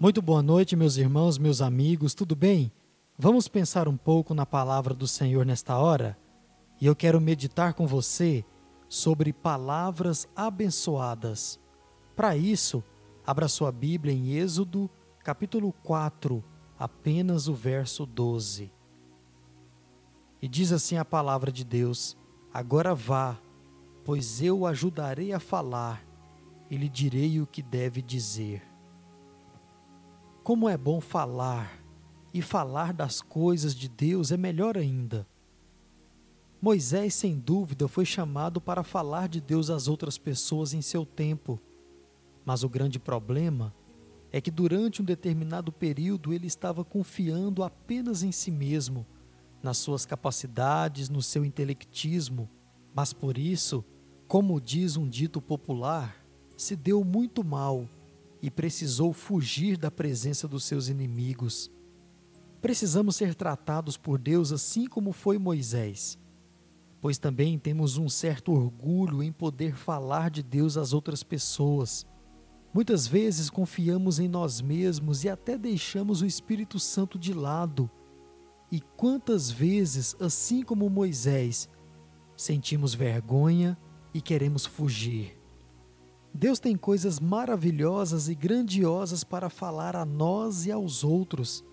Muito boa noite, meus irmãos, meus amigos, tudo bem? Vamos pensar um pouco na palavra do Senhor nesta hora? E eu quero meditar com você sobre palavras abençoadas. Para isso, abra sua Bíblia em Êxodo, capítulo 4, apenas o verso 12. E diz assim a palavra de Deus: Agora vá, pois eu o ajudarei a falar e lhe direi o que deve dizer. Como é bom falar, e falar das coisas de Deus é melhor ainda. Moisés, sem dúvida, foi chamado para falar de Deus às outras pessoas em seu tempo. Mas o grande problema é que durante um determinado período ele estava confiando apenas em si mesmo, nas suas capacidades, no seu intelectismo. Mas por isso, como diz um dito popular, se deu muito mal e precisou fugir da presença dos seus inimigos. Precisamos ser tratados por Deus assim como foi Moisés, pois também temos um certo orgulho em poder falar de Deus às outras pessoas. Muitas vezes confiamos em nós mesmos e até deixamos o Espírito Santo de lado. E quantas vezes, assim como Moisés, sentimos vergonha e queremos fugir. Deus tem coisas maravilhosas e grandiosas para falar a nós e aos outros,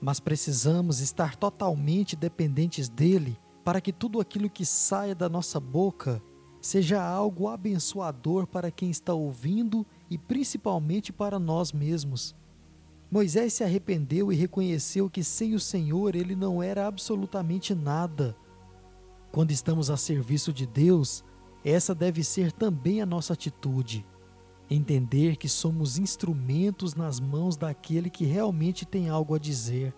mas precisamos estar totalmente dependentes dele para que tudo aquilo que saia da nossa boca seja algo abençoador para quem está ouvindo e principalmente para nós mesmos. Moisés se arrependeu e reconheceu que sem o Senhor ele não era absolutamente nada. Quando estamos a serviço de Deus, essa deve ser também a nossa atitude. Entender que somos instrumentos nas mãos daquele que realmente tem algo a dizer.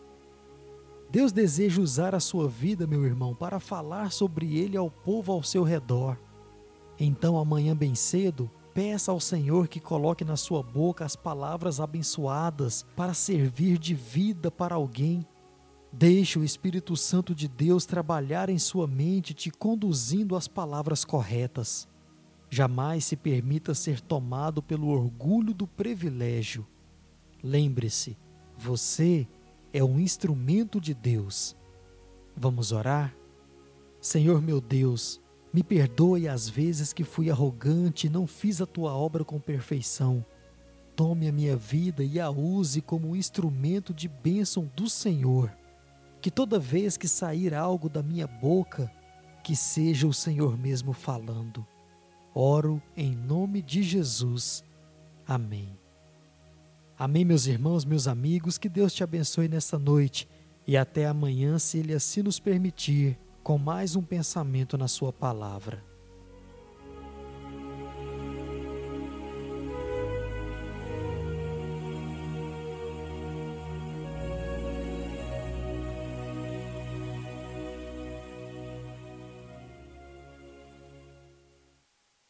Deus deseja usar a sua vida, meu irmão, para falar sobre ele ao povo ao seu redor. Então, amanhã bem cedo, peça ao Senhor que coloque na sua boca as palavras abençoadas para servir de vida para alguém Deixe o Espírito Santo de Deus trabalhar em sua mente, te conduzindo às palavras corretas. Jamais se permita ser tomado pelo orgulho do privilégio. Lembre-se, você é um instrumento de Deus. Vamos orar? Senhor meu Deus, me perdoe as vezes que fui arrogante e não fiz a tua obra com perfeição. Tome a minha vida e a use como um instrumento de bênção do Senhor que toda vez que sair algo da minha boca, que seja o Senhor mesmo falando. Oro em nome de Jesus. Amém. Amém, meus irmãos, meus amigos, que Deus te abençoe nesta noite e até amanhã, se Ele assim nos permitir, com mais um pensamento na Sua palavra.